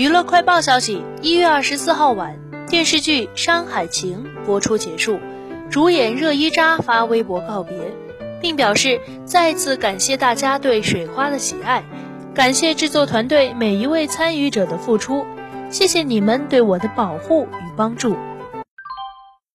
娱乐快报消息一月二十四号晚电视剧山海情播出结束主演热依扎发微博告别并表示再次感谢大家对水花的喜爱感谢制作团队每一位参与者的付出谢谢你们对我的保护与帮助。